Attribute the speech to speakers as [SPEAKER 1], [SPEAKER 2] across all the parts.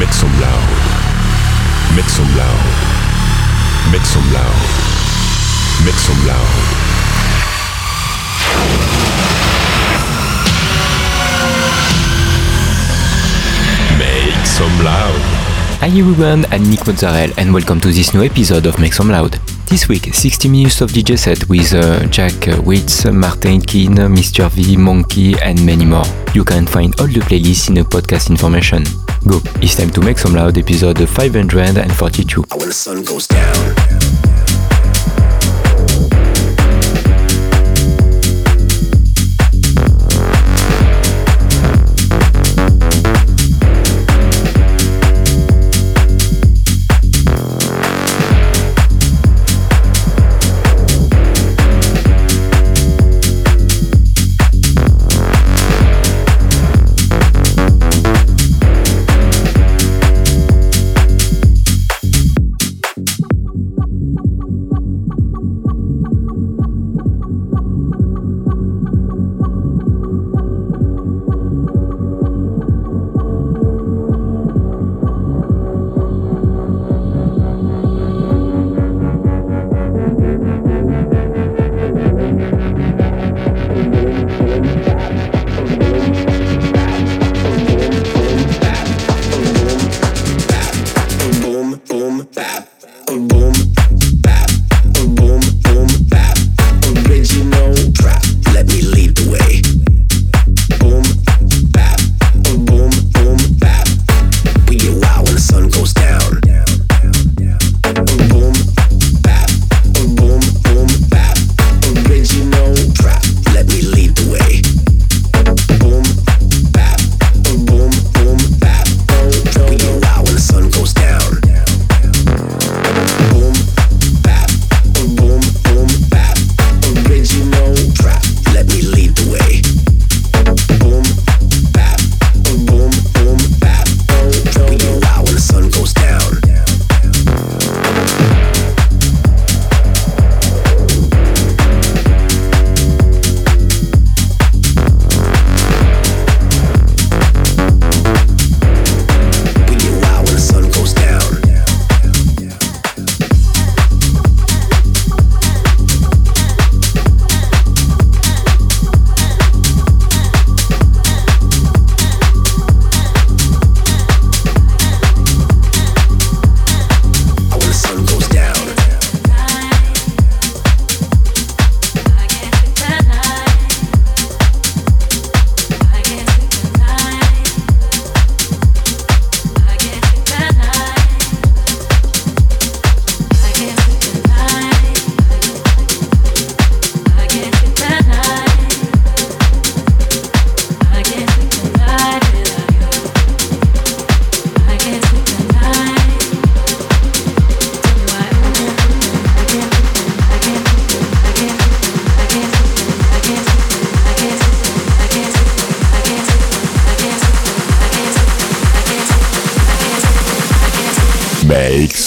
[SPEAKER 1] Make some loud. Make some loud. Make some loud. Make some loud. Make some loud.
[SPEAKER 2] Hi everyone, I'm Nick Mozzarella and welcome to this new episode of Make Some Loud. This week, 60 minutes of DJ set with uh, Jack Witz, Martin Keane, Mr. V, Monkey, and many more. You can find all the playlists in the podcast information. Go, it's time to make some loud episode 542.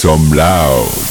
[SPEAKER 1] Some loud.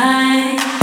[SPEAKER 3] night.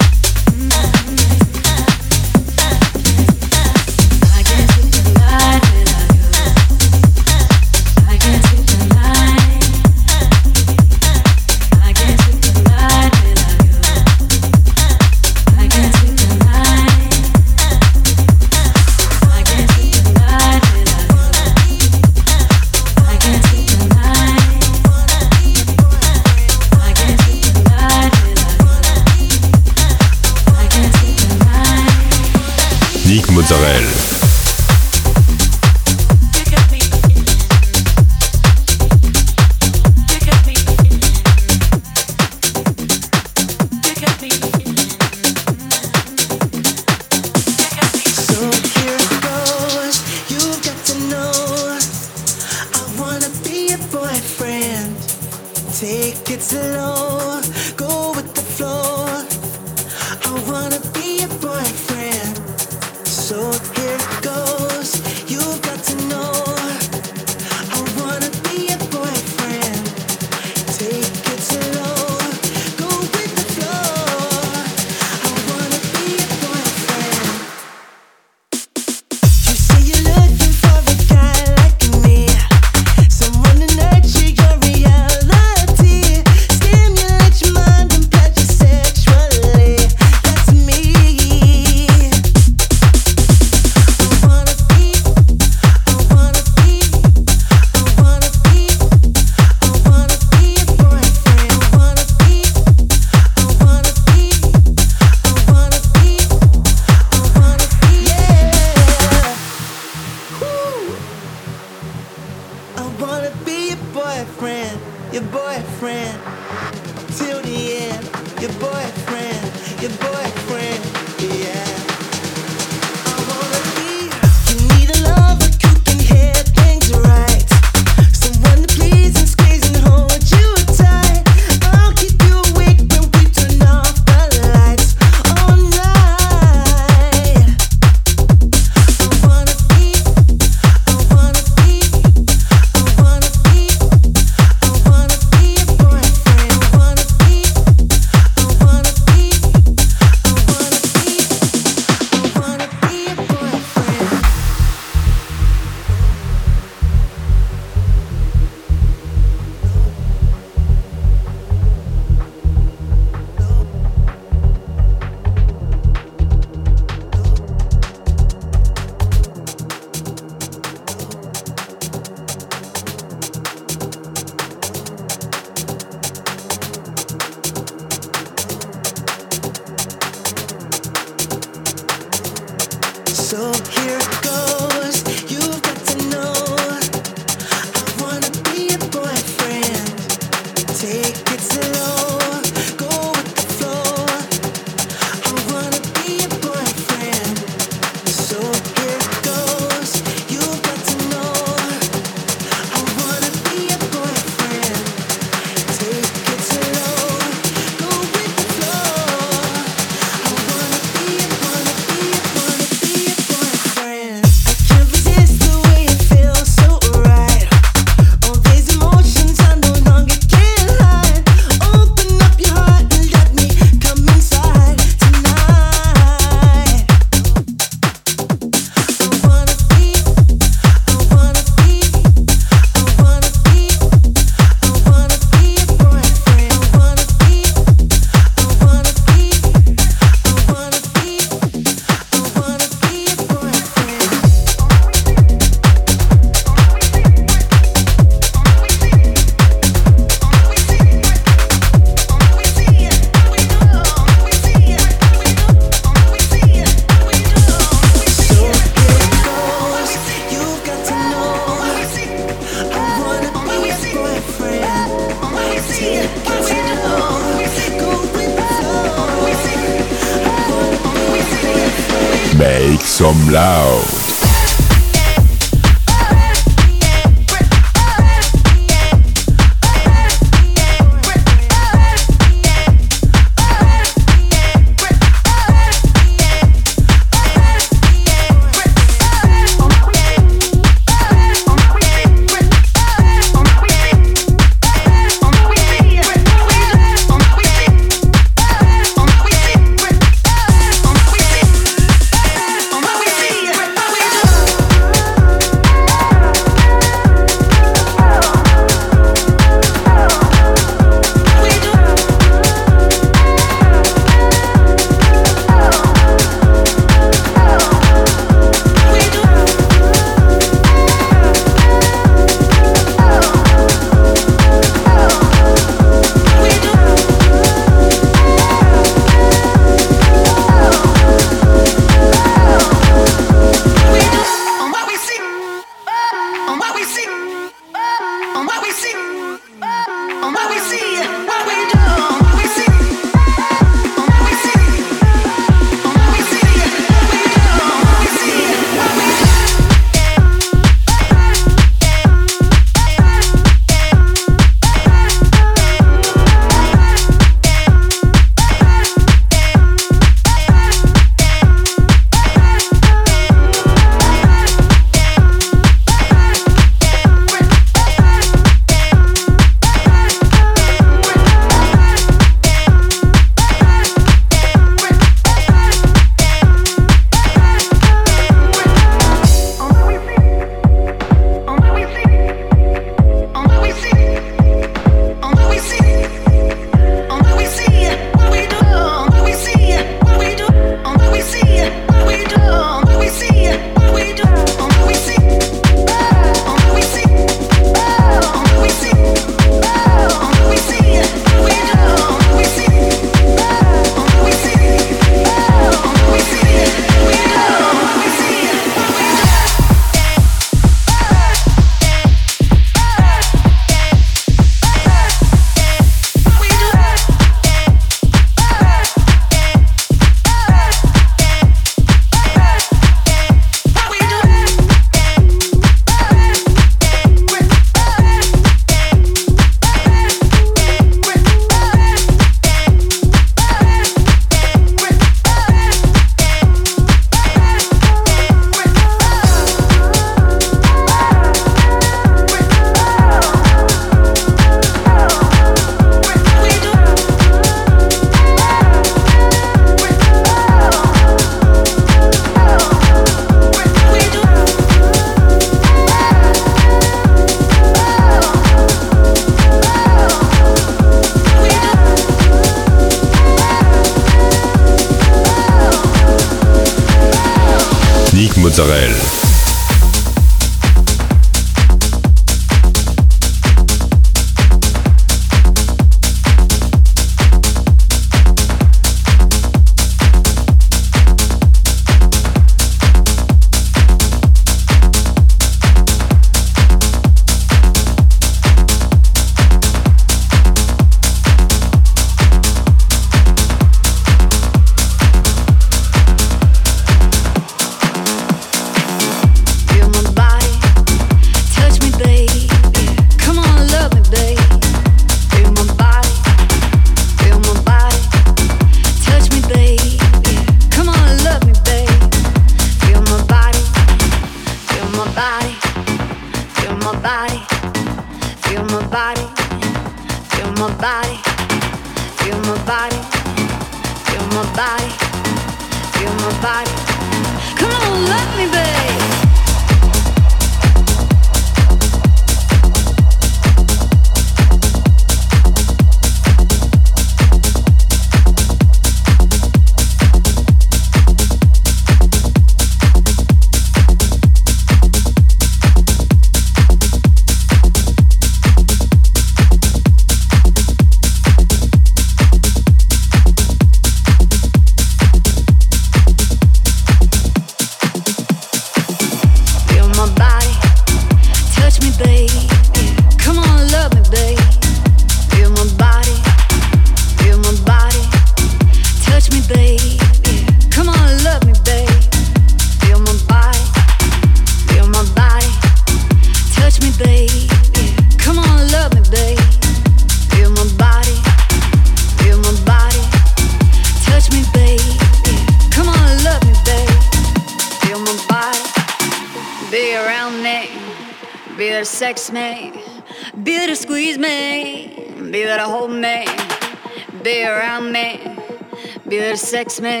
[SPEAKER 3] Sex me,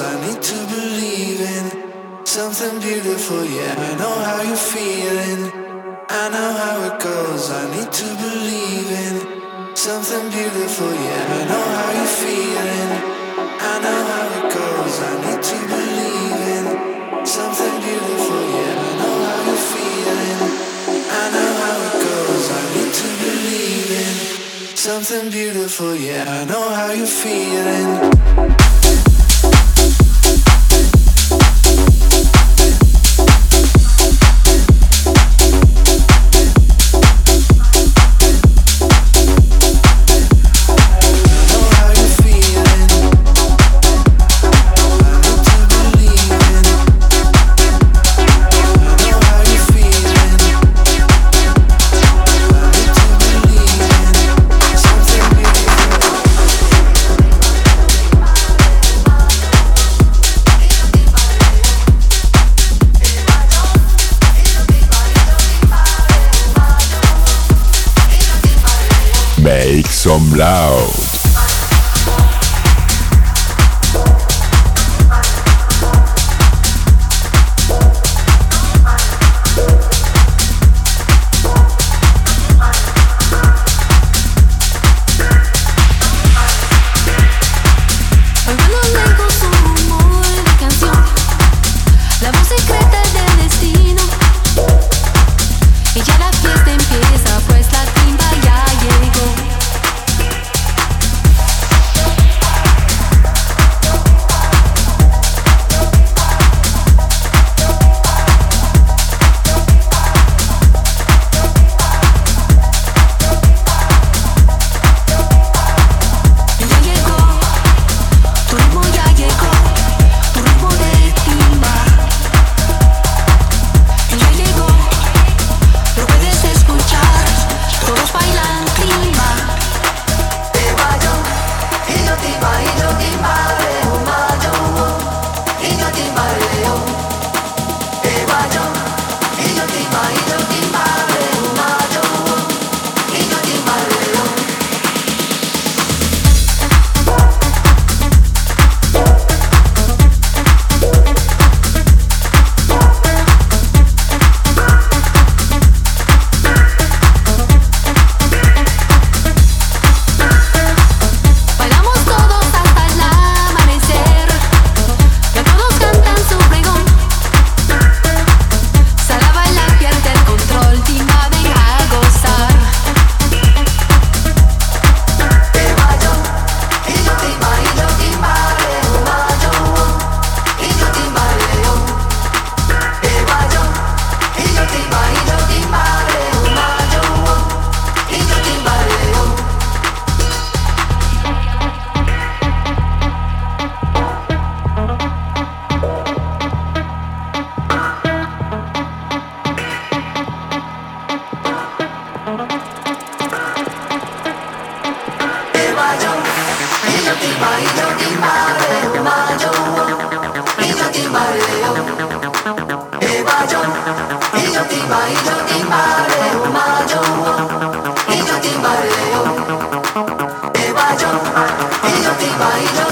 [SPEAKER 3] I need to believe in something beautiful. Yeah, I know how you're feeling. I know how it goes, I need to believe in something beautiful. Yeah, I know how you're feeling. I know how it goes, I need to believe in something beautiful. Yeah, I know how you're feeling. I know how it goes, I need to believe in something beautiful. Yeah, I know how
[SPEAKER 1] you're feeling. Loud.
[SPEAKER 4] I know.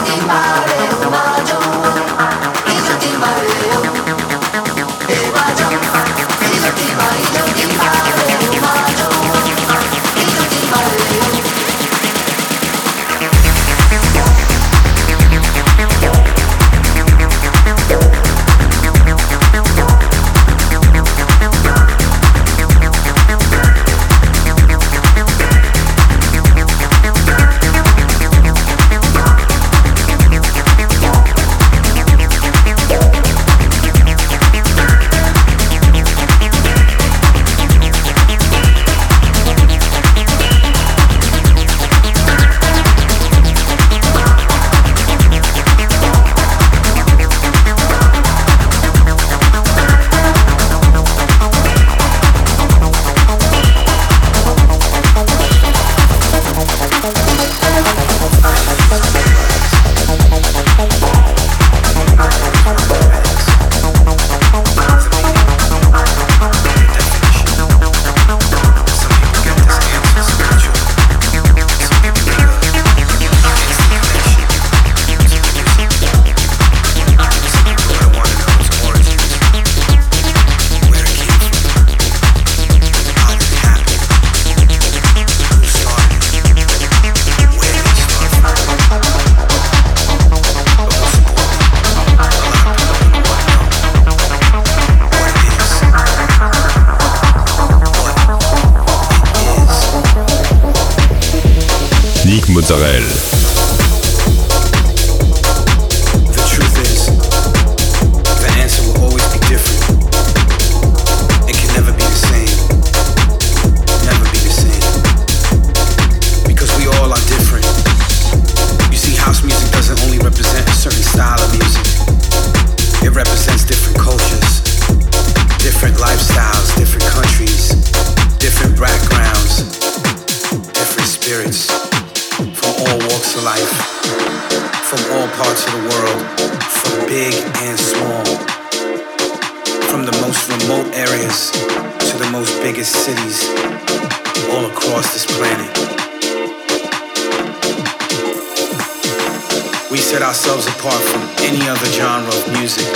[SPEAKER 4] apart from any other genre of music.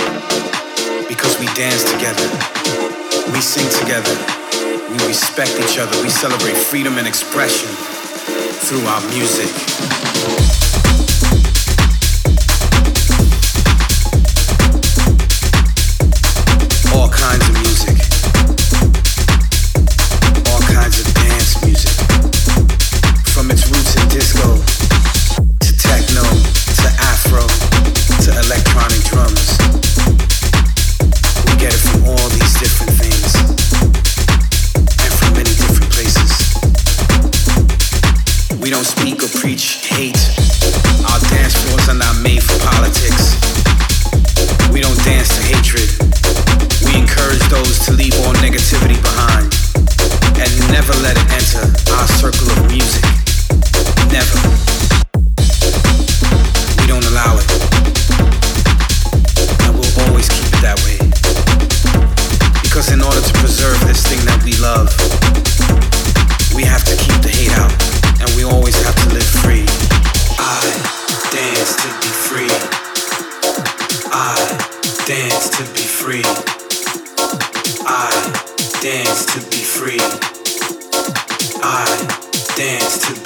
[SPEAKER 4] Because we dance together, we sing together, we respect each other, we celebrate freedom and expression through our music. free. I dance to be free. I dance to be free. I dance
[SPEAKER 1] to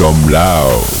[SPEAKER 1] some loud.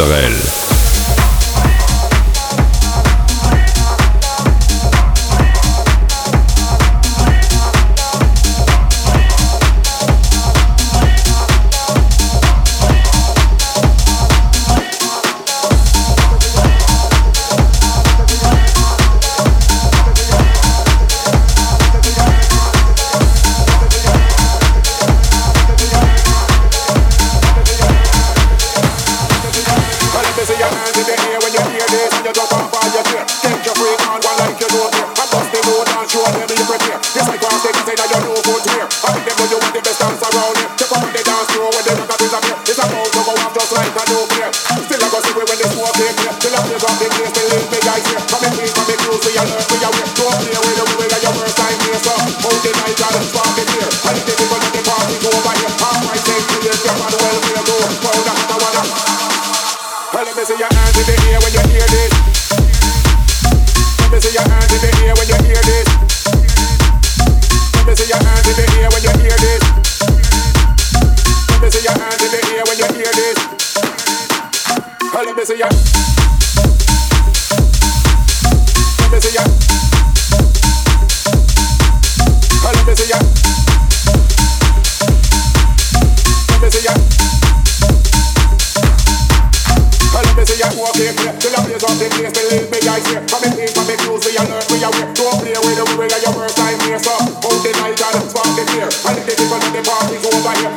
[SPEAKER 5] Mozzarella. Up the place, believe me, guys here. From the team, from the clues, we alert, we. Don't play with the way your worst time here, so hold the light and spark the fear. And if the people of the party's over here,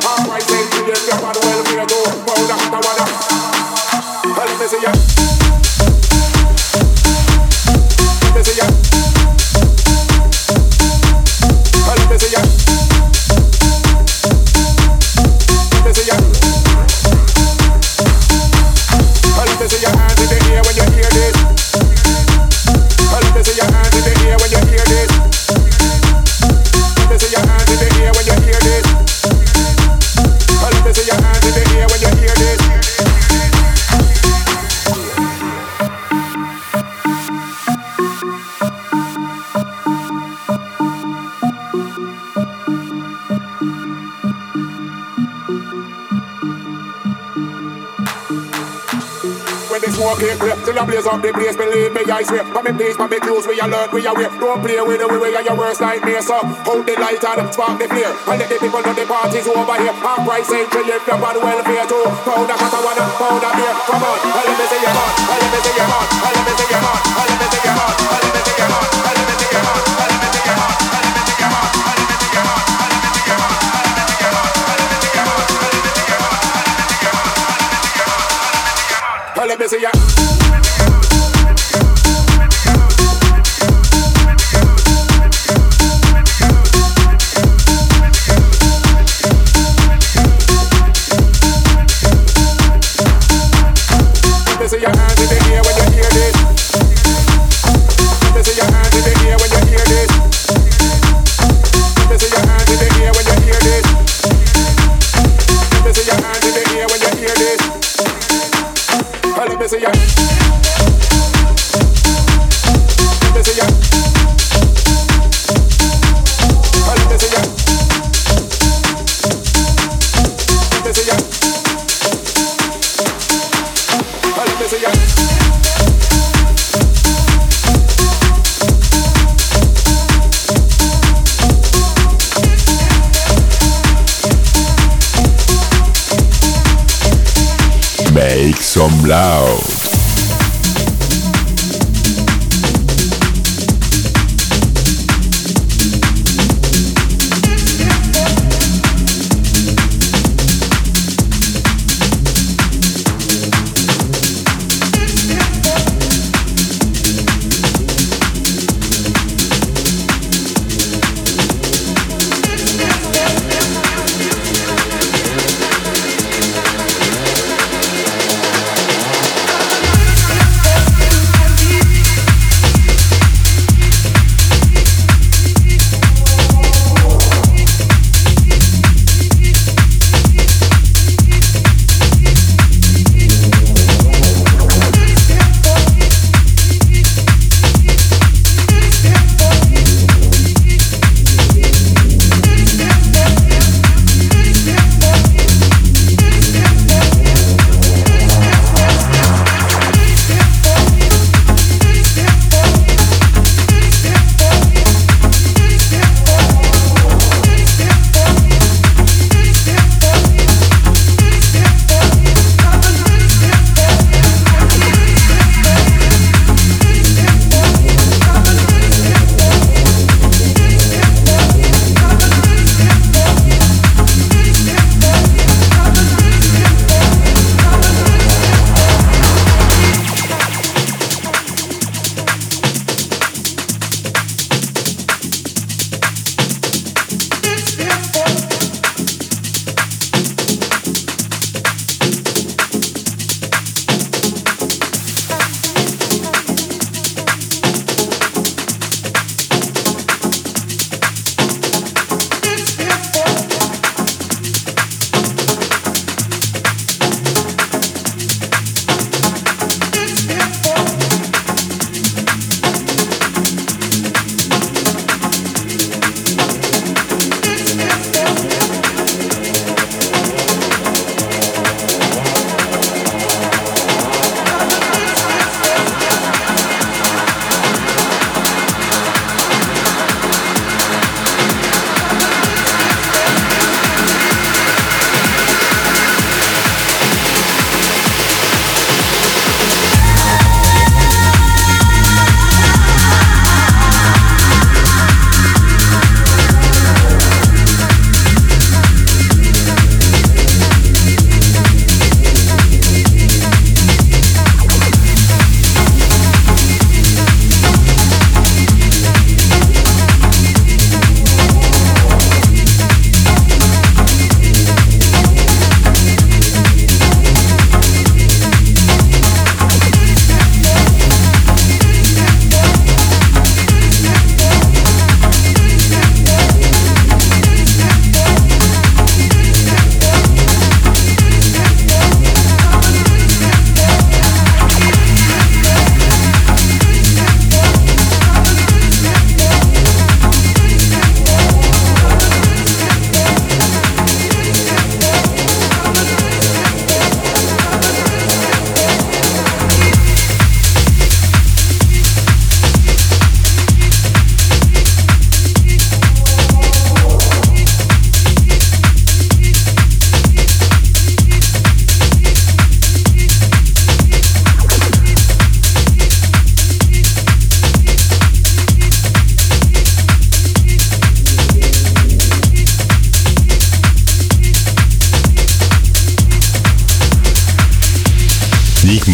[SPEAKER 5] Till I blaze up the place, believe me, I swear. For me peace, for me clues, we alert, we aware. Don't play with the way of your worst nightmare, so hold the light and spark the flare. And let the people know the party's over here. Half price entry if you're bad welfare too. Pound a cat, one pound a beer. Come on, let me see your heart, let me see your heart, let me see your heart, let me see your heart, let me see your heart, let me see your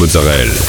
[SPEAKER 6] Nick